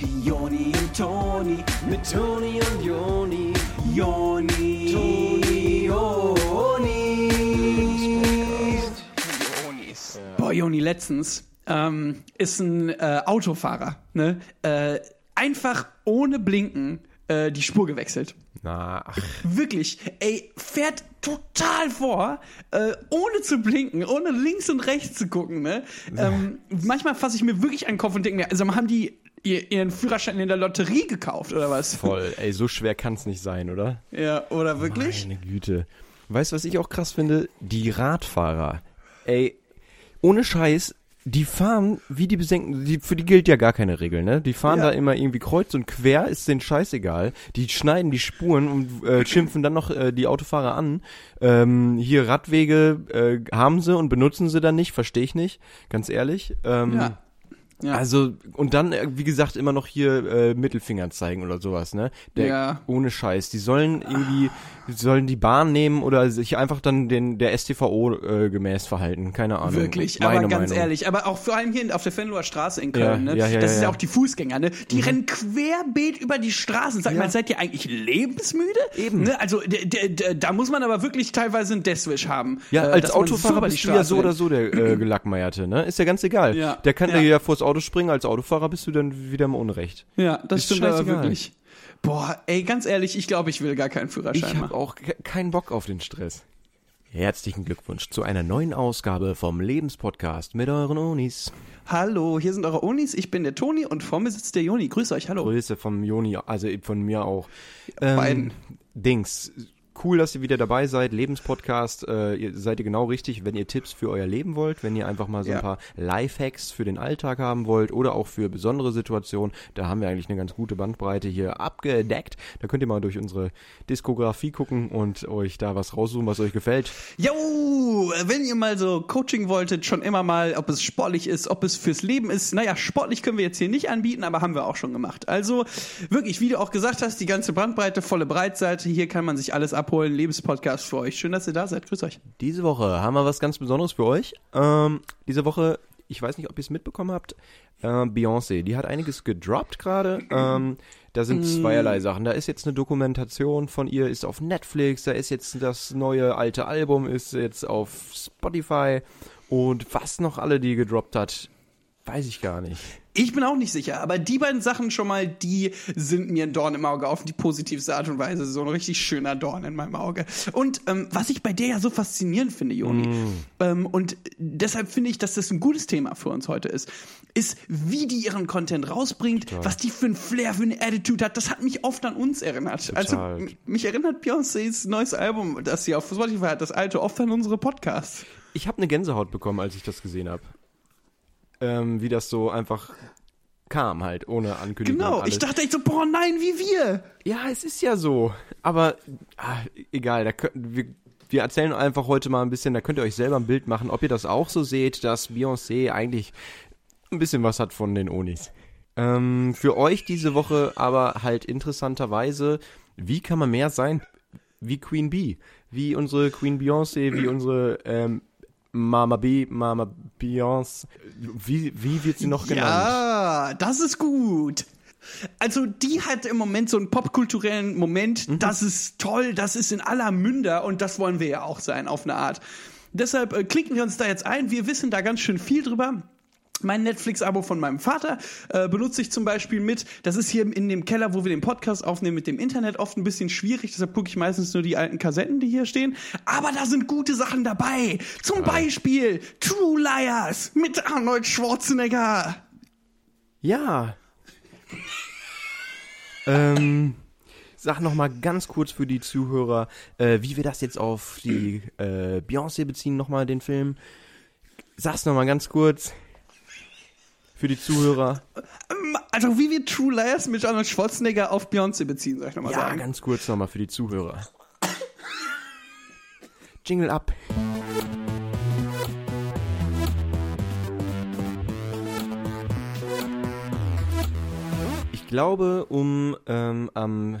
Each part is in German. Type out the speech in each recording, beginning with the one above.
Joni und Toni, mit Toni und Joni, Joni, Toni, Joni. Boah, Joni, letztens ähm, ist ein äh, Autofahrer, ne? Äh, einfach ohne Blinken äh, die Spur gewechselt. Na, ach, Wirklich, ey, fährt total vor, äh, ohne zu blinken, ohne links und rechts zu gucken, ne? Ähm, manchmal fasse ich mir wirklich an den Kopf und denke mir, also haben die ihr, ihren Führerschein in der Lotterie gekauft oder was? voll. Ey, so schwer kann's nicht sein, oder? Ja, oder wirklich? Meine Güte. Weißt du, was ich auch krass finde? Die Radfahrer. Ey, ohne Scheiß, die fahren wie die Besenken, die, für die gilt ja gar keine Regel, ne? Die fahren Ja. da immer irgendwie kreuz und quer, ist denen scheißegal. Die schneiden die Spuren und äh, schimpfen dann noch äh, die Autofahrer an. Ähm, hier Radwege äh, haben sie und benutzen sie dann nicht, verstehe ich nicht, ganz ehrlich. Ähm, Ja. Ja. Also, und dann, äh, wie gesagt, immer noch hier äh, Mittelfinger zeigen oder sowas, ne? Der, Ja. Ohne Scheiß. Die sollen irgendwie, die sollen die Bahn nehmen oder sich einfach dann den der STVO äh, gemäß verhalten. Keine Ahnung. Wirklich, Meine aber ganz Meinung. ehrlich, aber auch vor allem hier auf der Venloer Straße in Köln, Ja, ne? ja, ja, das ist ja auch die Fußgänger, ne? Die rennen querbeet über die Straßen. Sag mal, seid ihr eigentlich lebensmüde? Eben. Ne? Also da muss man aber wirklich teilweise einen Deathwish haben. Ja, äh, als Autofahrer bist du ja so oder so der äh, Gelackmeierte, ne? Ist ja ganz egal. Ja. Der kann Ja. ja vors Auto springen, als Autofahrer bist du dann wieder im Unrecht. Ja, das Ist stimmt aber wirklich. Boah, ey, ganz ehrlich, ich glaube, ich will gar keinen Führerschein Ich habe auch ke- keinen Bock auf den Stress. Herzlichen Glückwunsch zu einer neuen Ausgabe vom Lebenspodcast mit euren Onis. Hallo, hier sind eure Unis, ich bin der Toni und vor mir sitzt der Joni. Grüß euch, hallo. Grüße vom Joni, also von mir auch. Ähm, beiden. Dings. Cool, dass ihr wieder dabei seid. Lebenspodcast. Äh, ihr seid ihr genau richtig, wenn ihr Tipps für euer Leben wollt, wenn ihr einfach mal so Ja. ein paar Lifehacks für den Alltag haben wollt oder auch für besondere Situationen. Da haben wir eigentlich eine ganz gute Bandbreite hier abgedeckt. Da könnt ihr mal durch unsere Diskografie gucken und euch da was raussuchen, was euch gefällt. Jo, wenn ihr mal so Coaching wolltet, schon immer mal, ob es sportlich ist, ob es fürs Leben ist. Naja, sportlich können wir jetzt hier nicht anbieten, aber haben wir auch schon gemacht. Also wirklich, wie du auch gesagt hast, die ganze Bandbreite, volle Breitseite. Hier kann man sich alles abholen. Lebenspodcast für euch. Schön, dass ihr da seid. Grüß euch. Diese Woche haben wir was ganz Besonderes für euch. Ähm, diese Woche, ich weiß nicht, ob ihr es mitbekommen habt, äh, Beyoncé, die hat einiges gedroppt gerade. Ähm, da sind zweierlei Sachen. Da ist jetzt eine Dokumentation von ihr, ist auf Netflix, da ist jetzt das neue alte Album, ist jetzt auf Spotify. Und was noch alle die gedroppt hat, weiß ich gar nicht. Ich bin auch nicht sicher, aber die beiden Sachen schon mal, die sind mir ein Dorn im Auge auf die positivste Art und Weise. So ein richtig schöner Dorn in meinem Auge. Und ähm, was ich bei der ja so faszinierend finde, Joni, ähm, und deshalb finde ich, dass das ein gutes Thema für uns heute ist, ist, wie die ihren Content rausbringt, was die für ein Flair, für eine Attitude hat. Das hat mich oft an uns erinnert. Also Total. m- mich erinnert Beyoncés neues Album, das sie auf Spotify hat, das alte, oft an unsere Podcasts. Ich habe eine Gänsehaut bekommen, als ich das gesehen habe. Ähm, wie das so einfach kam halt, ohne Ankündigung. Genau, ich dachte echt so, boah, nein, wie wir. Ja, es ist ja so. Aber ah, egal, da könnt, wir, wir erzählen einfach heute mal ein bisschen, da könnt ihr euch selber ein Bild machen, ob ihr das auch so seht, dass Beyoncé eigentlich ein bisschen was hat von den Onis. Ähm, für euch diese Woche aber halt interessanterweise, wie kann man mehr sein wie Queen Bee? Wie unsere Queen Beyoncé, wie unsere ähm, Mama B, Mama Beyoncé. Wie, wie wird sie noch genannt? Ja, das ist gut. Also die hat im Moment so einen popkulturellen Moment, Mhm. das ist toll, das ist in aller Münder und das wollen wir ja auch sein auf eine Art. Deshalb äh, klicken wir uns da jetzt ein, wir wissen da ganz schön viel drüber. Mein Netflix-Abo von meinem Vater äh, benutze ich zum Beispiel mit. Das ist hier in dem Keller, wo wir den Podcast aufnehmen, mit dem Internet oft ein bisschen schwierig. Deshalb gucke ich meistens nur die alten Kassetten, die hier stehen. Aber da sind gute Sachen dabei. Zum Beispiel True Liars mit Arnold Schwarzenegger. Ja. ähm, sag noch mal ganz kurz für die Zuhörer, äh, wie wir das jetzt auf die äh, Beyoncé beziehen, noch mal den Film. Sag's noch mal ganz kurz für die Zuhörer. Also wie wir True Liars mit Arnold Schwarzenegger auf Beyoncé beziehen, soll ich nochmal Ja, sagen. ganz kurz noch mal für die Zuhörer. Jingle ab. Ich glaube, um ähm, am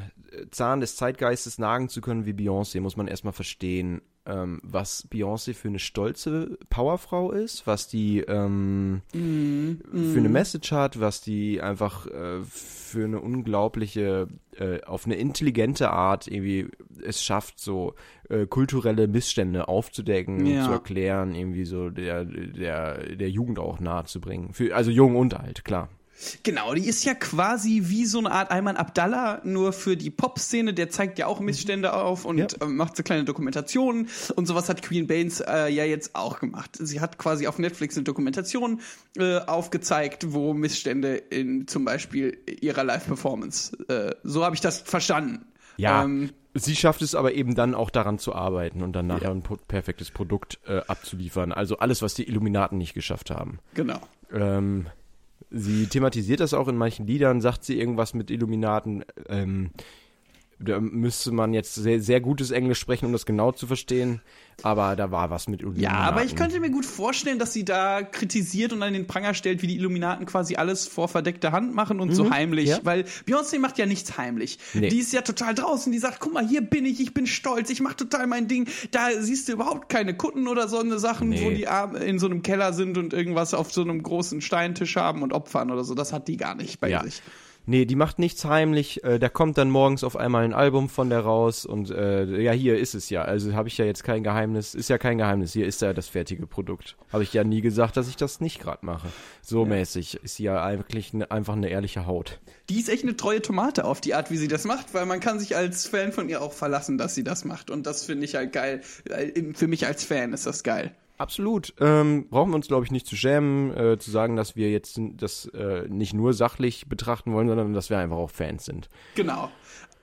Zahn des Zeitgeistes nagen zu können wie Beyoncé, muss man erstmal verstehen, ähm, was Beyoncé für eine stolze Powerfrau ist, was die, ähm, für eine Message hat, was die einfach äh, für eine unglaubliche, äh, auf eine intelligente Art irgendwie es schafft, so äh, kulturelle Missstände aufzudecken, Ja. zu erklären, irgendwie so der, der, der Jugend auch nahe zu bringen. Für, also jung und alt, klar. Genau, die ist ja quasi wie so eine Art Ayman Abdallah, nur für die Pop-Szene. Der zeigt ja auch Missstände auf und Ja. äh, macht so kleine Dokumentationen. Und sowas hat Queen Baines äh, ja jetzt auch gemacht. Sie hat quasi auf Netflix eine Dokumentation äh, aufgezeigt, wo Missstände in zum Beispiel ihrer Live-Performance, äh, so habe ich das verstanden. Ja, Ähm, sie schafft es aber eben dann auch daran zu arbeiten und dann nachher ein po- perfektes Produkt äh, abzuliefern. Also alles, was die Illuminaten nicht geschafft haben. genau. Ähm, sie thematisiert das auch in manchen Liedern, sagt sie irgendwas mit Illuminaten. Ähm, da müsste man jetzt sehr, sehr gutes Englisch sprechen, um das genau zu verstehen. Aber da war was mit Illuminaten. Ja, aber ich könnte mir gut vorstellen, dass sie da kritisiert und an den Pranger stellt, wie die Illuminaten quasi alles vor verdeckter Hand machen und so heimlich. Mhm. ja. Weil Beyoncé macht ja nichts heimlich. Nee. Die ist ja total draußen, die sagt, guck mal, hier bin ich, ich bin stolz, ich mach total mein Ding. Da siehst du überhaupt keine Kutten oder so eine Sachen, Nee. wo die Arme in so einem Keller sind und irgendwas auf so einem großen Steintisch haben und opfern oder so. Das hat die gar nicht bei Ja. sich. Nee, die macht nichts heimlich. Äh, da kommt dann morgens auf einmal ein Album von der raus und äh, ja, hier ist es ja. Also habe ich ja jetzt kein Geheimnis. Ist ja kein Geheimnis. Hier ist ja das fertige Produkt. Habe ich ja nie gesagt, dass ich das nicht gerade mache. So mäßig ist sie ja eigentlich ne, einfach eine ehrliche Haut. Die ist echt eine treue Tomate auf die Art, wie sie das macht, weil man kann sich als Fan von ihr auch verlassen, dass sie das macht. Und das finde ich halt geil. Äh, Für mich als Fan ist das geil. Absolut. Ähm, brauchen wir uns, glaube ich, nicht zu schämen, äh, zu sagen, dass wir jetzt das äh, nicht nur sachlich betrachten wollen, sondern dass wir einfach auch Fans sind. Genau.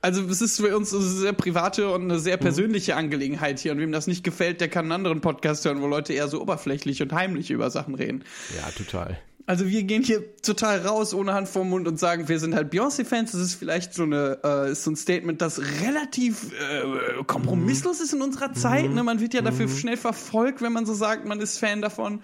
Also es ist für uns eine sehr private und eine sehr persönliche Angelegenheit hier. Und wem das nicht gefällt, der kann einen anderen Podcast hören, wo Leute eher so oberflächlich und heimlich über Sachen reden. Ja, total. Also wir gehen hier total raus, ohne Hand vorm Mund und sagen, wir sind halt Beyoncé-Fans. Das ist vielleicht so eine, äh, so ein Statement, das relativ äh, kompromisslos ist in unserer Zeit. Ne? Man wird ja dafür schnell verfolgt, wenn man so sagt, man ist Fan davon.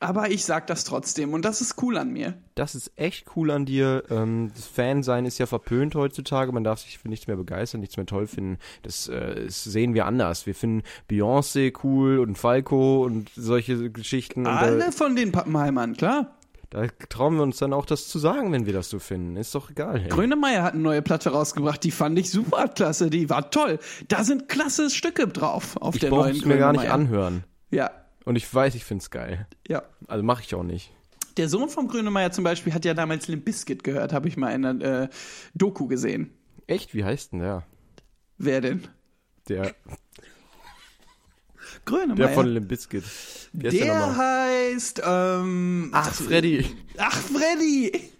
Aber ich sag das trotzdem und das ist cool an mir. Das ist echt cool an dir. Ähm, das Fansein ist ja verpönt heutzutage. Man darf sich für nichts mehr begeistern, nichts mehr toll finden. Das, äh, das sehen wir anders. Wir finden Beyoncé cool und Falco und solche Geschichten. Und Alle da, von den Pappenheimern, klar. Da trauen wir uns dann auch das zu sagen, wenn wir das so finden. Ist doch egal. Hey. Grönemeyer hat eine neue Platte rausgebracht, die fand ich super klasse, die war toll. Da sind klasse Stücke drauf auf Ich der neuen es mir gar nicht anhören. Ja, Und ich weiß, ich find's geil. ja. Also mache ich auch nicht. Der Sohn vom Grönemeyer zum Beispiel hat ja damals Limp Bizkit gehört, habe ich mal in einer äh, Doku gesehen. Echt? Wie heißt denn der? Wer denn? Der, Grönemeyer. der von Limp Bizkit. Der Der heißt, ähm, Ach, Freddy. Ach, Freddy!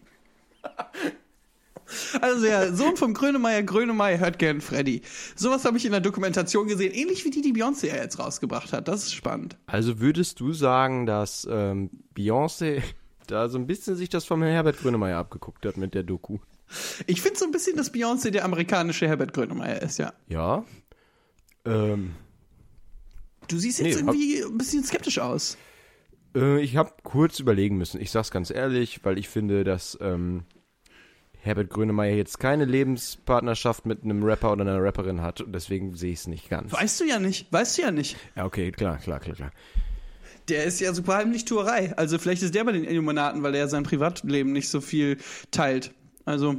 Also der Sohn vom Grönemeyer, Grönemeyer hört gern Freddy. Sowas habe ich in der Dokumentation gesehen, ähnlich wie die, die Beyoncé ja jetzt rausgebracht hat. Das ist spannend. Also würdest du sagen, dass ähm, Beyoncé da so ein bisschen sich das vom Herbert Grönemeyer abgeguckt hat mit der Doku? Ich finde so ein bisschen, dass Beyoncé der amerikanische Herbert Grönemeyer ist, ja. Ja. Ähm, Du siehst jetzt Nee, hab- irgendwie ein bisschen skeptisch aus. äh, ich habe kurz überlegen müssen. Ich sag's ganz ehrlich, weil ich finde, dass ähm, Herbert Grönemeyer jetzt keine Lebenspartnerschaft mit einem Rapper oder einer Rapperin hat und deswegen sehe ich es nicht ganz. Weißt du ja nicht, weißt du ja nicht. Ja, okay, klar, klar, klar, klar. Der ist ja super heimlich Tuerei. Also vielleicht ist der bei den Illuminaten, weil er sein Privatleben nicht so viel teilt. Also,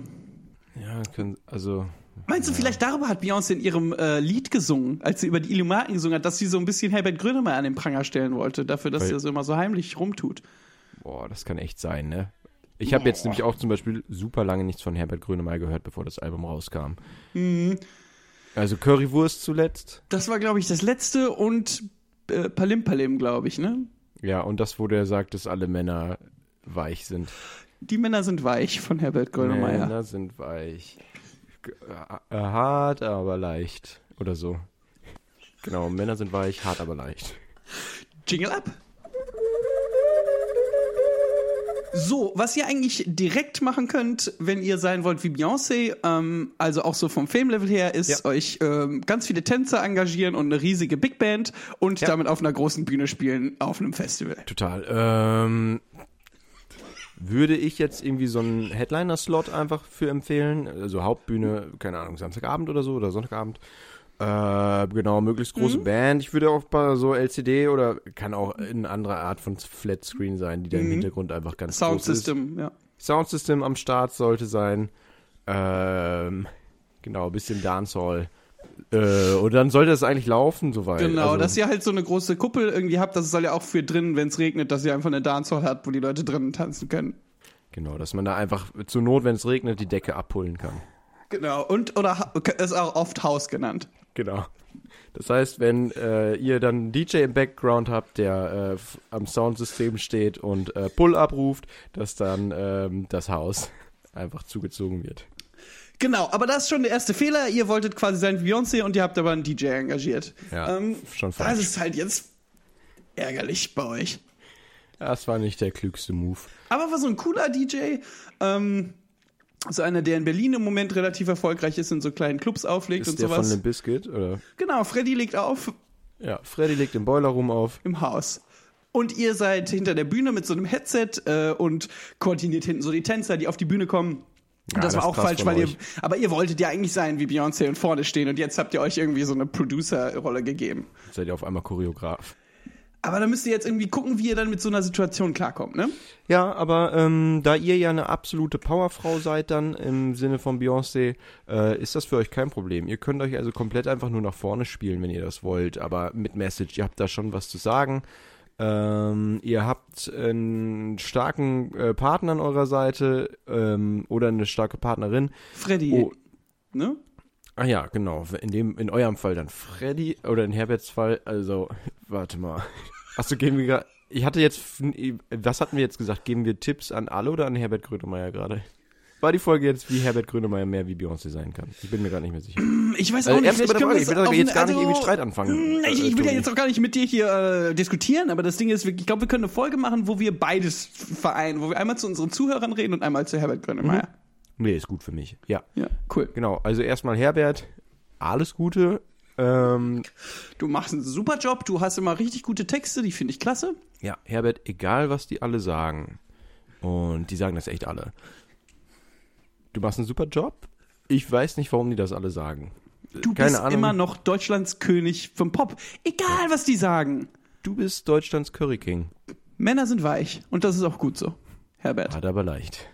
Ja, können, also meinst du, vielleicht darüber hat Beyoncé in ihrem äh, Lied gesungen, als sie über die Illuminaten gesungen hat, dass sie so ein bisschen Herbert Grönemeyer an den Pranger stellen wollte, dafür, dass Weil- er so immer so heimlich rumtut. Boah, das kann echt sein, ne? Ich habe jetzt nämlich auch zum Beispiel super lange nichts von Herbert Grönemeyer gehört, bevor das Album rauskam. Mhm. Also Currywurst zuletzt. Das war, glaube ich, das letzte und äh, Palim Palim, glaube ich, ne? Ja, und das, wo der sagt, dass alle Männer weich sind. Die Männer sind weich von Herbert Grönemeyer. Männer sind weich. G- äh, hart, aber leicht. Oder so. Genau, Männer sind weich, hart, aber leicht. Jingle ab. So, was ihr eigentlich direkt machen könnt, wenn ihr sein wollt wie Beyoncé, ähm, also auch so vom Filmlevel her, ist Ja. euch ähm, ganz viele Tänzer engagieren und eine riesige Big Band und Ja. damit auf einer großen Bühne spielen auf einem Festival. Total. Ähm, würde ich jetzt irgendwie so einen Headliner-Slot einfach für empfehlen? Also Hauptbühne, keine Ahnung, Samstagabend oder so oder Sonntagabend. Äh, genau, möglichst große Mhm. Band. Ich würde auch bei so LCD oder kann auch eine andere Art von Flatscreen sein, die da im Hintergrund einfach ganz groß ist. Soundsystem, ja. Soundsystem am Start sollte sein. Ähm, genau, ein bisschen Dancehall. Äh, und dann sollte es eigentlich laufen, soweit. Genau, also, dass ihr halt so eine große Kuppel irgendwie habt, das soll ja auch für drinnen, wenn es regnet, dass ihr einfach eine Dancehall habt, wo die Leute drinnen tanzen können. Genau, dass man da einfach zur Not, wenn es regnet, die Decke abpullen kann. Genau, und oder ist auch oft Haus genannt. Genau. Das heißt, wenn äh, ihr dann einen DJ im Background habt, der äh, am Soundsystem steht und äh, Pull abruft, dass dann ähm, das Haus einfach zugezogen wird. Genau, aber das ist schon der erste Fehler. Ihr wolltet quasi sein wie Beyoncé und ihr habt aber einen DJ engagiert. Ja, ähm, schon Das falsch. ist halt jetzt ärgerlich bei euch. Das war nicht der klügste Move. Aber war so ein cooler DJ. Ähm, so einer, der in Berlin im Moment relativ erfolgreich ist, in so kleinen Clubs auflegt Ist und der sowas. von Limp Bizkit, oder? genau, Freddy legt auf Ja, Freddy legt im Boiler Room auf. im Haus. Und ihr seid hinter der Bühne mit so einem Headset äh, und koordiniert hinten so die Tänzer, die auf die Bühne kommen. Ja, das das war auch falsch, weil ihr, aber ihr wolltet ja eigentlich sein wie Beyoncé und vorne stehen und jetzt habt ihr euch irgendwie so eine Producer-Rolle gegeben. Jetzt seid ihr auf einmal Choreograf. Aber da müsst ihr jetzt irgendwie gucken, wie ihr dann mit so einer Situation klarkommt, ne? Ja, aber ähm, da ihr ja eine absolute Powerfrau seid dann im Sinne von Beyoncé, äh, ist das für euch kein Problem. Ihr könnt euch also komplett einfach nur nach vorne spielen, wenn ihr das wollt, aber mit Message. Ihr habt da schon was zu sagen. Ähm, ihr habt einen starken äh, Partner an eurer Seite ähm, oder eine starke Partnerin. Freddy, Oh. ne? Ah ja, genau. In dem, in eurem Fall dann Freddy oder in Herberts Fall, also, warte mal. Achso, geben wir gerade. Ich hatte jetzt, was hatten wir jetzt gesagt? Geben wir Tipps an alle oder an Herbert Grönemeyer gerade? War die Folge jetzt, wie Herbert Grönemeyer mehr wie Beyoncé sein kann? Ich bin mir gerade nicht mehr sicher. Ich weiß Also auch nicht, ernst vielleicht können Frage, ich will jetzt gar nicht irgendwie also- Streit anfangen. Hm, Ich, äh, ich will ja jetzt auch gar nicht mit dir hier äh, diskutieren, aber das Ding ist, ich glaube, wir können eine Folge machen, wo wir beides vereinen, wo wir einmal zu unseren Zuhörern reden und einmal zu Herbert Grönemeyer. Nee, ist gut für mich. Ja, Ja, cool. genau. Also erstmal Herbert, alles Gute. Ähm, Du machst einen super Job, du hast immer richtig gute Texte, die finde ich klasse. Ja, Herbert, egal was die alle sagen, und die sagen das echt alle, du machst einen super Job. Ich weiß nicht, warum die das alle sagen. Du Keine bist Ahnung. immer noch Deutschlands König vom Pop. Egal, was die sagen. Du bist Deutschlands Curry King. Männer sind weich und das ist auch gut so, Herbert. Hat aber leicht.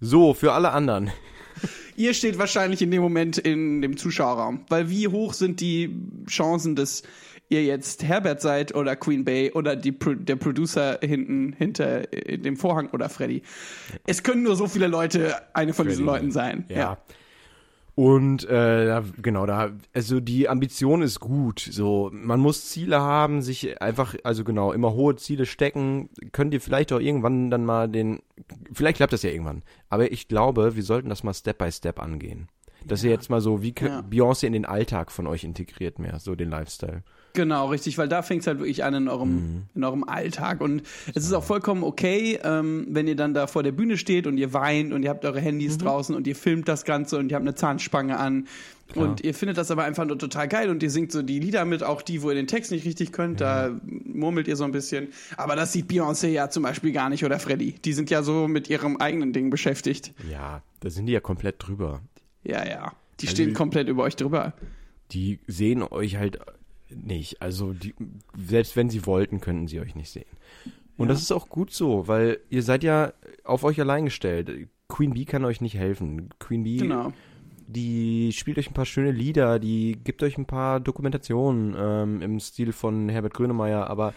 So, für alle anderen. Ihr steht wahrscheinlich in dem Moment in dem Zuschauerraum, weil wie hoch sind die Chancen, dass ihr jetzt Herbert seid oder Queen Bay oder die, der Producer hinten hinter dem Vorhang oder Freddy. Es können nur so viele Leute eine von diesen Freddy. Leuten sein. Ja. Und äh, da, genau, da, also die Ambition ist gut. So, man muss Ziele haben, sich einfach, also genau, immer hohe Ziele stecken. Könnt ihr vielleicht auch irgendwann dann mal den, vielleicht klappt das ja irgendwann. Aber ich glaube, wir sollten das mal Step by Step angehen. Dass ihr jetzt mal so, wie Ja. Beyoncé in den Alltag von euch integriert mehr, so den Lifestyle. Genau, richtig, weil da fängt es halt wirklich an in eurem, Mhm. in eurem Alltag. Und es ist auch vollkommen okay, ähm, wenn ihr dann da vor der Bühne steht und ihr weint und ihr habt eure Handys Mhm. draußen und ihr filmt das Ganze und ihr habt eine Zahnspange an. Und ihr findet das aber einfach nur total geil und ihr singt so die Lieder mit, auch die, wo ihr den Text nicht richtig könnt, da murmelt ihr so ein bisschen. Aber das sieht Beyoncé ja zum Beispiel gar nicht oder Freddy. Die sind ja so mit ihrem eigenen Ding beschäftigt. Ja, da sind die ja komplett drüber. Ja, ja. Die Also stehen die- komplett über euch drüber. Die sehen euch halt nicht. Also die, selbst wenn sie wollten, könnten sie euch nicht sehen. Und das ist auch gut so, weil ihr seid ja auf euch allein gestellt. Queen Bee kann euch nicht helfen. Queen Bee, Genau. die spielt euch ein paar schöne Lieder, die gibt euch ein paar Dokumentationen ähm, im Stil von Herbert Grönemeyer, aber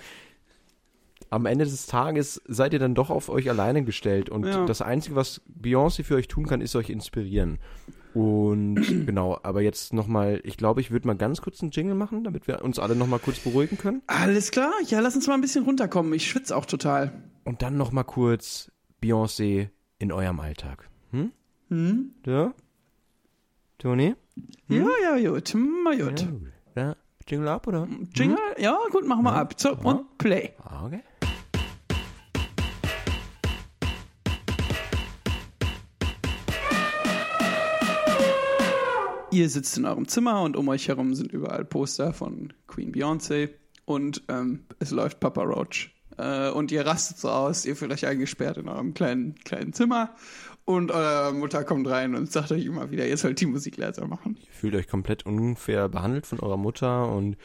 am Ende des Tages seid ihr dann doch auf euch alleine gestellt und Ja. das Einzige, was Beyoncé für euch tun kann, ist euch inspirieren. Und genau, aber jetzt nochmal, ich glaube, ich würde mal ganz kurz einen Jingle machen, damit wir uns alle nochmal kurz beruhigen können. Alles klar? Ja, lass uns mal ein bisschen runterkommen. Ich schwitze auch total. Und dann nochmal kurz Beyoncé in eurem Alltag. Hm? Hm? Ja? Toni? Ja, ja, gut. Mal gut. Ja. Ja, Jingle ab, oder? Jingle? Ja, gut, machen wir ab. So, und Play. Ah, okay. Ihr sitzt in eurem Zimmer und um euch herum sind überall Poster von Queen Beyoncé und ähm, es läuft Papa Roach äh, und ihr rastet so aus, ihr fühlt euch eingesperrt in eurem kleinen, kleinen Zimmer und eure Mutter kommt rein und sagt euch immer wieder, ihr sollt die Musik leiser machen. Ihr fühlt euch komplett unfair behandelt von eurer Mutter und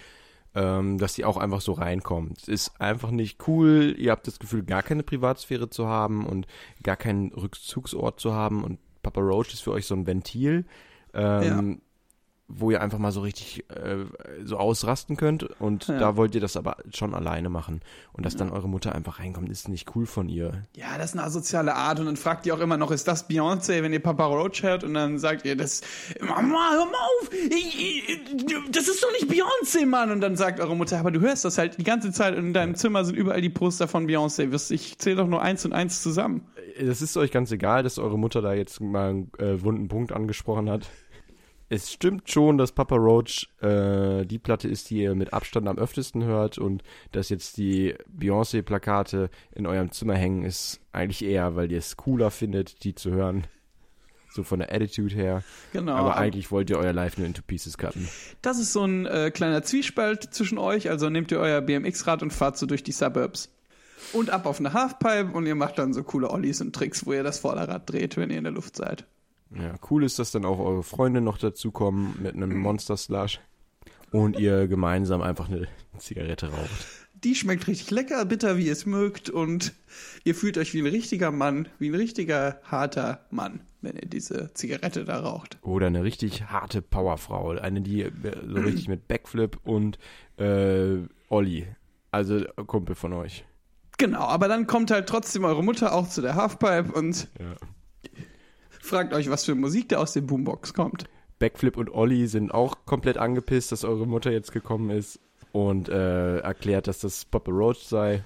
ähm, dass sie auch einfach so reinkommt. Ist einfach nicht cool. Ihr habt das Gefühl, gar keine Privatsphäre zu haben und gar keinen Rückzugsort zu haben. Und Papa Roach ist für euch so ein Ventil. Ähm, wo ihr einfach mal so richtig äh, so ausrasten könnt. Und Ja. da wollt ihr das aber schon alleine machen. Und dass dann eure Mutter einfach reinkommt, ist nicht cool von ihr. Ja, das ist eine asoziale Art. Und dann fragt ihr auch immer noch, ist das Beyoncé, wenn ihr Papa Roach hört? Und dann sagt ihr, das, Mama, hör mal auf, das ist doch nicht Beyoncé, Mann. Und dann sagt eure Mutter, aber du hörst das halt die ganze Zeit. Und in deinem Zimmer sind überall die Poster von Beyoncé, Wirst- ich zähle doch nur eins und eins zusammen. Das ist euch ganz egal, dass eure Mutter da jetzt mal einen äh, wunden Punkt angesprochen hat. Es stimmt schon, dass Papa Roach äh, die Platte ist, die ihr mit Abstand am öftesten hört und dass jetzt die Beyoncé-Plakate in eurem Zimmer hängen, ist eigentlich eher, weil ihr es cooler findet, die zu hören. So von der Attitude her. Genau. Aber eigentlich wollt ihr euer Live nur into Pieces cutten. Das ist so ein äh, kleiner Zwiespalt zwischen euch. Also nehmt ihr euer BMX-Rad und fahrt so durch die Suburbs. Und ab auf eine Halfpipe und ihr macht dann so coole Ollies und Tricks, wo ihr das Vorderrad dreht, wenn ihr in der Luft seid. Ja, cool ist, dass dann auch eure Freunde noch dazukommen mit einem Monster Slush und ihr gemeinsam einfach eine Zigarette raucht. Die schmeckt richtig lecker, bitter, wie ihr es mögt und ihr fühlt euch wie ein richtiger Mann, wie ein richtiger harter Mann, wenn ihr diese Zigarette da raucht. Oder eine richtig harte Powerfrau. Eine, die äh, so richtig mit Backflip und äh, Olli. Also Kumpel von euch. Genau, aber dann kommt halt trotzdem eure Mutter auch zu der Halfpipe und Ja. Fragt euch, was für Musik da aus dem Boombox kommt. Backflip und Olli sind auch komplett angepisst, dass eure Mutter jetzt gekommen ist und äh, erklärt, dass das Papa Roach sei.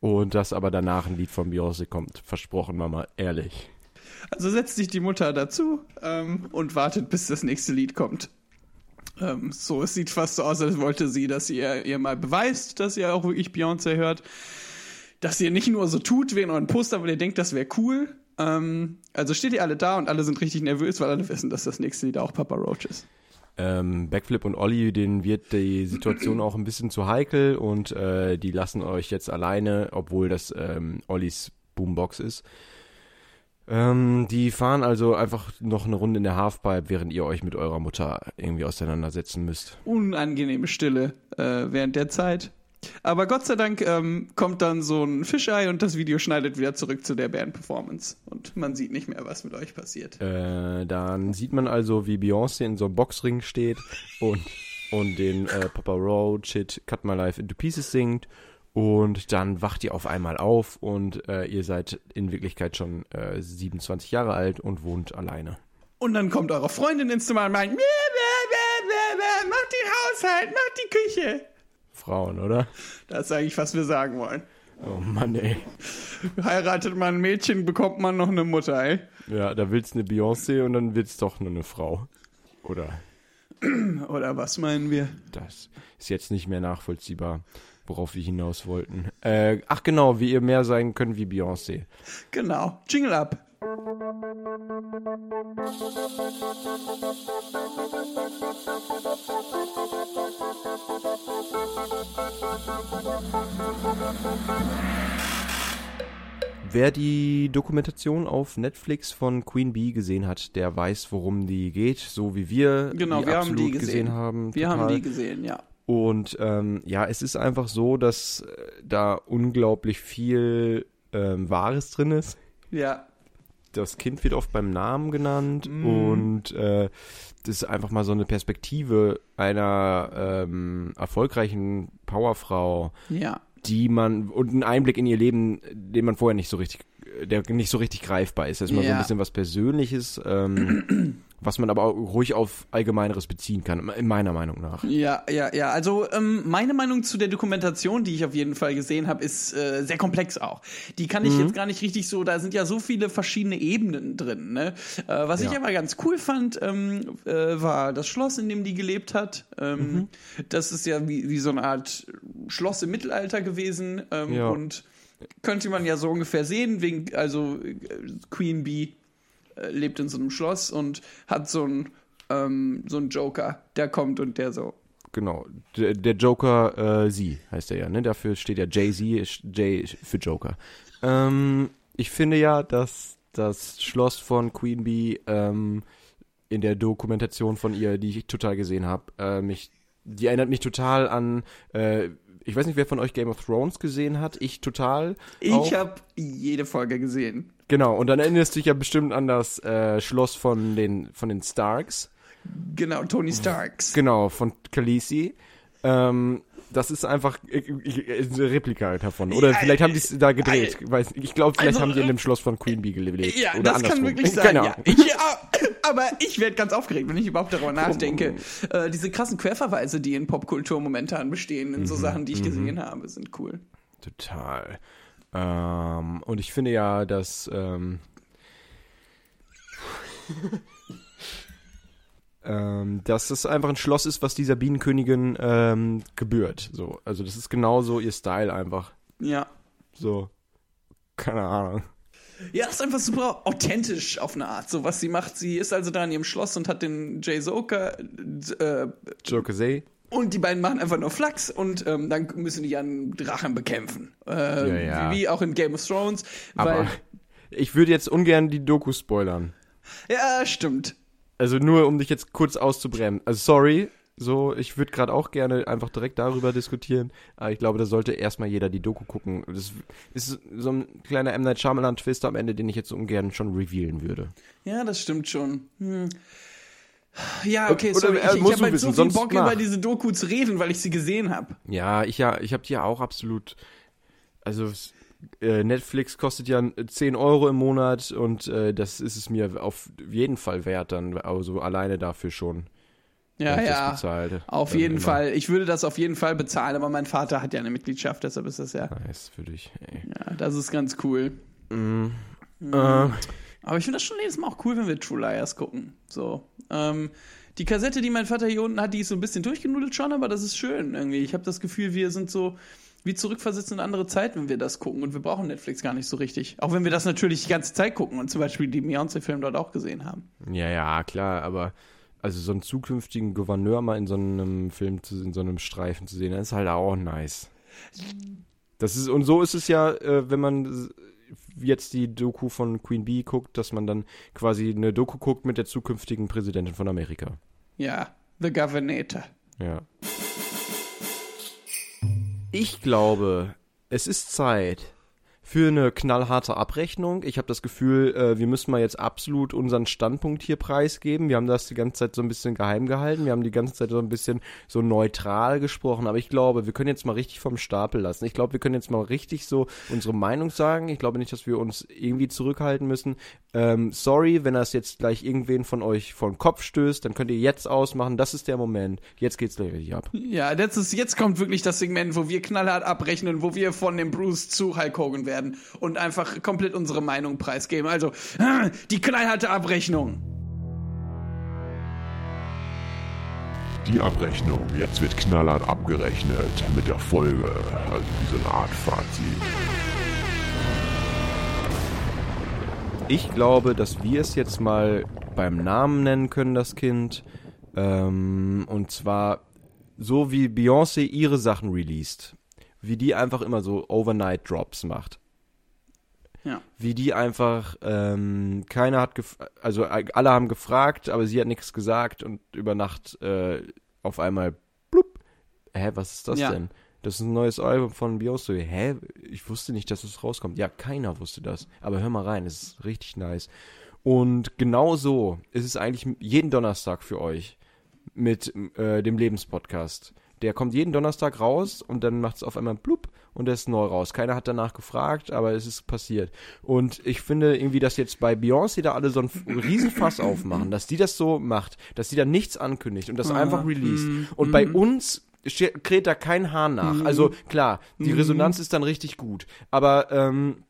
Und dass aber danach ein Lied von Beyoncé kommt. Versprochen, Mama, ehrlich. Also setzt sich die Mutter dazu ähm, und wartet, bis das nächste Lied kommt. Ähm, so, es sieht fast so aus, als wollte sie, dass ihr ihr mal beweist, dass ihr auch wirklich Beyoncé hört. Dass ihr nicht nur so tut wie in euren Poster, weil ihr denkt, das wäre cool. Ähm, also steht ihr alle da und alle sind richtig nervös, weil alle wissen, dass das nächste Lied auch Papa Roach ist. Ähm, Backflip und Olli, denen wird die Situation auch ein bisschen zu heikel und äh, die lassen euch jetzt alleine, obwohl das ähm, Ollis Boombox ist. Ähm, die fahren also einfach noch eine Runde in der Halfpipe, während ihr euch mit eurer Mutter irgendwie auseinandersetzen müsst. Unangenehme Stille äh, während der Zeit. Aber Gott sei Dank ähm, kommt dann so ein Fischei und das Video schneidet wieder zurück zu der Band-Performance. Und man sieht nicht mehr, was mit euch passiert. Äh, dann sieht man also, wie Beyoncé in so einem Boxring steht und, und den äh, Papa Roach Shit Cut My Life into Pieces singt. Und dann wacht ihr auf einmal auf und äh, ihr seid in Wirklichkeit schon äh, 27 Jahre alt und wohnt alleine. Und dann kommt eure Freundin ins Zimmer und meint, "Bäh, bäh, bäh, bäh, bäh, mach den Haushalt, mach die Küche. Frauen, oder? Das ist eigentlich, was wir sagen wollen. Oh Mann, ey. Heiratet man ein Mädchen, bekommt man noch eine Mutter, ey. Ja, da willst eine Beyoncé und dann wird's doch nur eine Frau. Oder Oder was meinen wir? das ist jetzt nicht mehr nachvollziehbar, worauf wir hinaus wollten. Äh, ach genau, wie ihr mehr sein könnt wie Beyoncé. Genau. Jingle up. Wer die Dokumentation auf Netflix von Queen Bee gesehen hat, der weiß, worum die geht, so wie wir Genau, die wir haben absolut die gesehen. haben. Wir haben total. die gesehen, ja. Und ähm, ja, es ist einfach so, dass äh, da unglaublich viel ähm, Wahres drin ist. Ja. Das Kind wird oft beim Namen genannt Mm. und äh, das ist einfach mal so eine Perspektive einer ähm, erfolgreichen Powerfrau, Ja. die man und einen Einblick in ihr Leben, den man vorher nicht so richtig, der nicht so richtig greifbar ist. Das ist mal so Ja. ein bisschen was Persönliches, ähm, was man aber auch ruhig auf Allgemeineres beziehen kann, in meiner Meinung nach. Ja, ja, ja. Also ähm, meine Meinung zu der Dokumentation, die ich auf jeden Fall gesehen habe, ist äh, sehr komplex auch. Die kann ich jetzt gar nicht richtig so. Da sind ja so viele verschiedene Ebenen drin. Ne? Äh, was ich Ja. aber ganz cool fand, ähm, äh, war das Schloss, in dem die gelebt hat. Ähm, Das ist ja wie, wie so eine Art Schloss im Mittelalter gewesen ähm, Ja. und könnte man ja so ungefähr sehen, wegen also äh, Queen Bee äh, lebt in so einem Schloss und hat so einen ähm, so einen Joker, der kommt und der so genau. Der, der Joker, äh, sie heißt er ja, ne? Dafür steht ja Jay-Z, J für Joker. Ähm, ich finde ja, dass das Schloss von Queen Bee ähm, in der Dokumentation von ihr, die ich total gesehen habe, äh, mich, die erinnert mich total an, äh, ich weiß nicht, wer von euch Game of Thrones gesehen hat. Ich total. Ich habe jede Folge gesehen. Genau, und dann erinnerst du dich ja bestimmt an das äh, Schloss von den, von den Starks. Genau, Tony Starks. Genau, von Khaleesi. Ähm, das ist einfach äh, äh, eine Replika halt davon. Oder Ja, vielleicht haben die es da äh, gedreht. Ich weiß, ich glaube, vielleicht Also, haben die in äh, dem Schloss von Queen Bee gelebt. Ja, Oder das andersrum. kann wirklich sein. Genau. Ja. Ich, aber ich werde ganz aufgeregt, wenn ich überhaupt darüber nachdenke. Äh, diese krassen Querverweise, die in Popkultur momentan bestehen, in so Mhm, Sachen, die ich gesehen habe, sind cool. Total. Ähm, und ich finde ja, dass ähm, ähm, dass das einfach ein Schloss ist, was dieser Bienenkönigin ähm, gebührt. So, also das ist genauso ihr Style einfach. Ja. So, keine Ahnung. Ja, ist einfach super authentisch auf eine Art, so was sie macht. Sie ist also da in ihrem Schloss und hat den Jay Zoka äh, Joker Say. und die beiden machen einfach nur Flachs und ähm, dann müssen die einen Drachen bekämpfen. Äh, Ja, ja. Wie, wie auch in Game of Thrones. Aber ich würde jetzt ungern die Doku spoilern. ja, stimmt. Also nur, um dich jetzt kurz auszubremsen. Also sorry, so, ich würde gerade auch gerne einfach direkt darüber diskutieren. Aber ich glaube, da sollte erstmal jeder die Doku gucken. Das ist so ein kleiner M. Night Shyamalan-Twist am Ende, den ich jetzt ungern schon revealen würde. Ja, das stimmt schon. Hm. Ja, okay, Oder, sorry. äh, ich ich habe halt wissen, so viel Bock, mach. über diese Doku zu reden, weil ich sie gesehen habe. Ja, ich ja, ich habe die ja auch absolut. Also äh, Netflix kostet ja 10 Euro im Monat und äh, das ist es mir auf jeden Fall wert dann, also alleine dafür schon. Ja, ja. bezahle. Auf jeden immer. Fall. Ich würde das auf jeden Fall bezahlen, aber mein Vater hat ja eine Mitgliedschaft, deshalb ist das ja. Nice für dich. Ey. Ja, das ist ganz cool. Ähm, Aber ich finde das schon jedes Mal auch cool, wenn wir True Liars gucken. So. Ähm, die Kassette, die mein Vater hier unten hat, die ist so ein bisschen durchgenudelt schon, aber das ist schön irgendwie. Ich habe das Gefühl, wir sind so wie zurückversetzt in andere Zeiten, wenn wir das gucken. Und wir brauchen Netflix gar nicht so richtig. Auch wenn wir das natürlich die ganze Zeit gucken und zum Beispiel die Beyoncé-Film dort auch gesehen haben. Ja, ja, klar, aber also so einen zukünftigen Gouverneur mal in so einem Film, zu, in so einem Streifen zu sehen, das ist halt auch nice. Das ist, und so ist es ja, äh, wenn man jetzt die Doku von Queen Bee guckt, dass man dann quasi eine Doku guckt mit der zukünftigen Präsidentin von Amerika. Ja, The Governator. Ja. Ich glaube, es ist Zeit für eine knallharte Abrechnung. Ich habe das Gefühl, äh, wir müssen mal jetzt absolut unseren Standpunkt hier preisgeben. Wir haben das die ganze Zeit so ein bisschen geheim gehalten. Wir haben die ganze Zeit so ein bisschen so neutral gesprochen. Aber ich glaube, wir können jetzt mal richtig vom Stapel lassen. Ich glaube, wir können jetzt mal richtig so unsere Meinung sagen. Ich glaube nicht, dass wir uns irgendwie zurückhalten müssen. Ähm, sorry, wenn das jetzt gleich irgendwen von euch vor den Kopf stößt, dann könnt ihr jetzt ausmachen. Das ist der Moment. Jetzt geht's gleich richtig ab. Ja, das ist, jetzt kommt wirklich das Segment, wo wir knallhart abrechnen, wo wir von dem Bruce zu Hulk Hogan werden und einfach komplett unsere Meinung preisgeben. Also, die knallharte Abrechnung. Die Abrechnung. Jetzt wird knallhart abgerechnet mit der Folge. Also wie so eine Art Fazit. Ich glaube, dass wir es jetzt mal beim Namen nennen können, das Kind. Ähm, und zwar so wie Beyoncé ihre Sachen released. Wie die einfach immer so Overnight Drops macht. Ja. Wie die einfach, ähm, keiner hat, gef also äh, alle haben gefragt, aber sie hat nichts gesagt und über Nacht äh, auf einmal, blub, hä, was ist das Ja. denn? Das ist ein neues Album von Beyoncé. Hä? Ich wusste nicht, dass es rauskommt. Ja, keiner wusste das. Aber hör mal rein, es ist richtig nice. Und genau so ist es eigentlich jeden Donnerstag für euch mit äh, dem Lebenspodcast. Der kommt jeden Donnerstag raus und dann macht es auf einmal blub und der ist neu raus. Keiner hat danach gefragt, aber es ist passiert. Und ich finde irgendwie, dass jetzt bei Beyoncé da alle so einen Riesenfass aufmachen, dass die das so macht, dass die da nichts ankündigt und das einfach released. Und bei uns kräht da kein Hahn nach. Also klar, die Resonanz ist dann richtig gut. Aber ähm,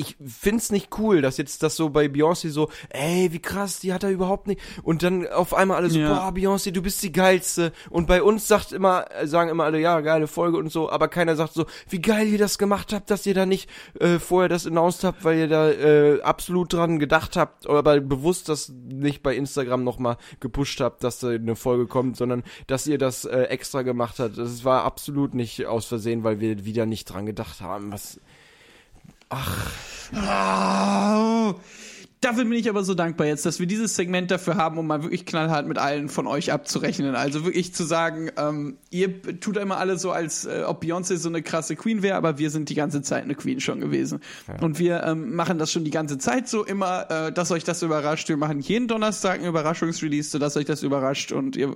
ich find's nicht cool, dass jetzt das so bei Beyoncé so, ey, wie krass, die hat er überhaupt nicht. Und dann auf einmal alle so, Ja. boah, Beyoncé, du bist die geilste. Und bei uns sagt immer, äh, sagen immer alle, ja, geile Folge und so, aber keiner sagt so, wie geil ihr das gemacht habt, dass ihr da nicht äh, vorher das announced habt, weil ihr da äh, absolut dran gedacht habt, oder aber bewusst das nicht bei Instagram nochmal gepusht habt, dass da eine Folge kommt, sondern dass ihr das äh, extra gemacht habt. Das war absolut nicht aus Versehen, weil wir wieder nicht dran gedacht haben. Was Ah, Dafür bin ich aber so dankbar jetzt, dass wir dieses Segment dafür haben, um mal wirklich knallhart mit allen von euch abzurechnen. Also wirklich zu sagen, ähm, ihr tut immer alle so, als äh, ob Beyoncé so eine krasse Queen wäre, aber wir sind die ganze Zeit eine Queen schon gewesen. Und wir ähm, machen das schon die ganze Zeit so immer, äh, dass euch das überrascht. Wir machen jeden Donnerstag einen Überraschungsrelease, sodass euch das überrascht. Und ihr,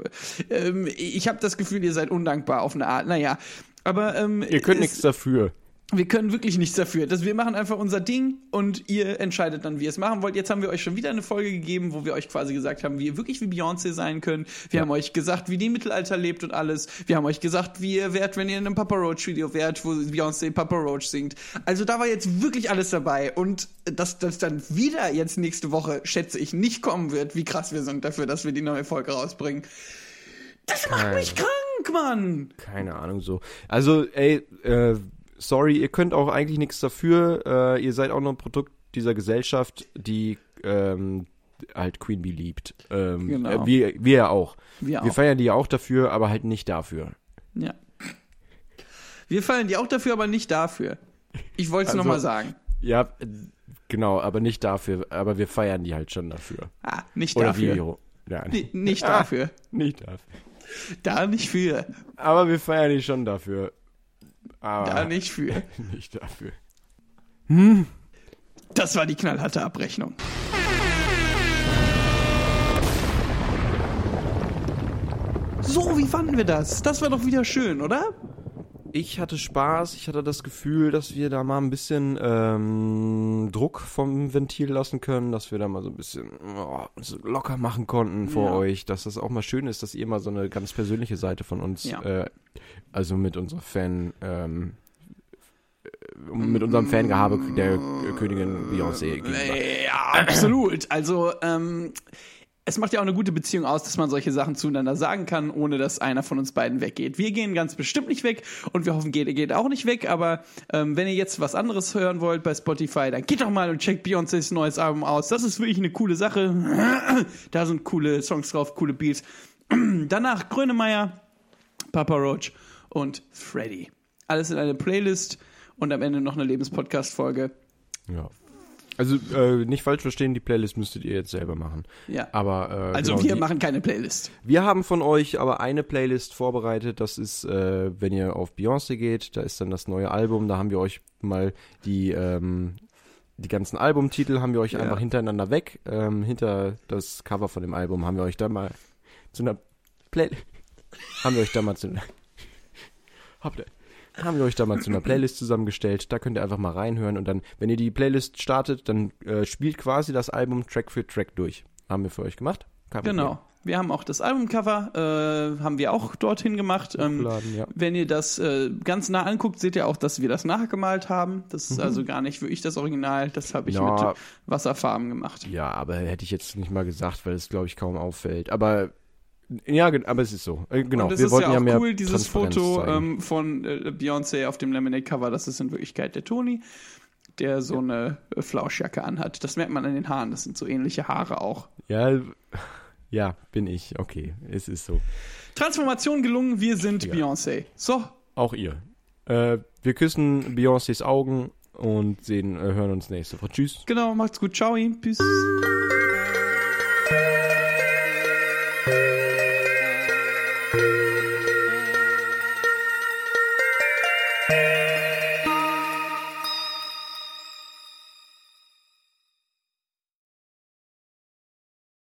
ähm, ich habe das Gefühl, ihr seid undankbar auf eine Art. Naja, aber ähm, Ihr könnt nichts dafür. Wir können wirklich nichts dafür. Das, wir machen einfach unser Ding und ihr entscheidet dann, wie ihr es machen wollt. Jetzt haben wir euch schon wieder eine Folge gegeben, wo wir euch quasi gesagt haben, wie ihr wirklich wie Beyoncé sein könnt. Wir haben euch gesagt, wie die im Mittelalter lebt und alles. Wir haben euch gesagt, wie ihr wärt, wenn ihr in einem Papa Roach Video wärt, wo Beyoncé Papa Roach singt. Also da war jetzt wirklich alles dabei. Und dass das dann wieder jetzt nächste Woche, schätze ich, nicht kommen wird, wie krass wir sind dafür, dass wir die neue Folge rausbringen. Das macht mich krank, Mann! Keine Ahnung so. Also, ey, äh, sorry, ihr könnt auch eigentlich nichts dafür. Äh, ihr seid auch nur ein Produkt dieser Gesellschaft, die ähm, halt Queen Bee liebt. Ähm, Genau. äh, wir, wir ja auch. Wir Wir auch. feiern die ja auch dafür, aber halt nicht dafür. Ja. Wir fallen die auch dafür, aber nicht dafür. Ich wollte es Also- nochmal sagen. Ja, genau, aber nicht dafür. Aber wir feiern die halt schon dafür. Ah, nicht Oder dafür. wie? Ja, Ni- Nicht Ah. dafür. Nicht dafür. Da nicht für. Aber wir feiern die schon dafür. Aber Da nicht für. nicht dafür. Das war die knallharte Abrechnung. So, wie fanden wir das? Das war doch wieder schön, oder? Ich hatte Spaß, ich hatte das Gefühl, dass wir da mal ein bisschen ähm, Druck vom Ventil lassen können, dass wir da mal so ein bisschen oh, locker machen konnten vor Ja. euch, dass das auch mal schön ist, dass ihr mal so eine ganz persönliche Seite von uns, Ja. äh, also mit unserer Fan, ähm, äh, mit unserem Fangehabe der Königin Beyoncé. Ja, absolut. Also, ähm, es macht ja auch eine gute Beziehung aus, dass man solche Sachen zueinander sagen kann, ohne dass einer von uns beiden weggeht. Wir gehen ganz bestimmt nicht weg und wir hoffen, geht, geht auch nicht weg. Aber ähm, wenn ihr jetzt was anderes hören wollt bei Spotify, dann geht doch mal und checkt Beyoncés neues Album aus. Das ist wirklich eine coole Sache. da sind coole Songs drauf, coole Beats. Danach Grönemeyer, Papa Roach und Freddy. Alles in eine Playlist und am Ende noch eine Lebenspodcast-Folge. Ja. Also äh, nicht falsch verstehen, die Playlist müsstet ihr jetzt selber machen. Ja. Aber äh, Also genau, wir die, machen keine Playlist. Wir haben von euch aber eine Playlist vorbereitet. Das ist, äh, wenn ihr auf Beyoncé geht, da ist dann das neue Album. Da haben wir euch mal die, ähm, die ganzen Albumtitel haben wir euch Ja. einfach hintereinander weg. Ähm, hinter das Cover von dem Album haben wir euch da mal zu einer Play haben wir euch da mal zu einer habt ihr haben wir euch da mal zu einer Playlist zusammengestellt. Da könnt ihr einfach mal reinhören und dann, wenn ihr die Playlist startet, dann äh, spielt quasi das Album Track für Track durch. Haben wir für euch gemacht. Kein Problem. Genau. Wir haben auch das Albumcover, äh, haben wir auch dorthin gemacht. Ähm, ja. Wenn ihr das äh, ganz nah anguckt, seht ihr auch, dass wir das nachgemalt haben. Das ist also gar nicht wirklich das Original. Das habe ich Mhm. Ja. mit Wasserfarben gemacht. Ja, aber hätte ich jetzt nicht mal gesagt, weil es, glaube ich, kaum auffällt. Aber ja, aber es ist so. Äh, Genau, Und es wir ist wollten ja ja, auch mehr cool, dieses Transparenz Foto ähm, von äh, Beyoncé auf dem Lemonade-Cover, das ist in Wirklichkeit der Toni, der so eine äh, Flauschjacke anhat. Das merkt man an den Haaren, das sind so ähnliche Haare auch. Ja, ja, bin ich. Okay, es ist so. Transformation gelungen, wir sind Ja. Beyoncé. So, Auch ihr. Äh, wir küssen Beyoncés Augen und sehen, äh, hören uns nächste Woche. Tschüss. genau, macht's gut, ciao, tschüss.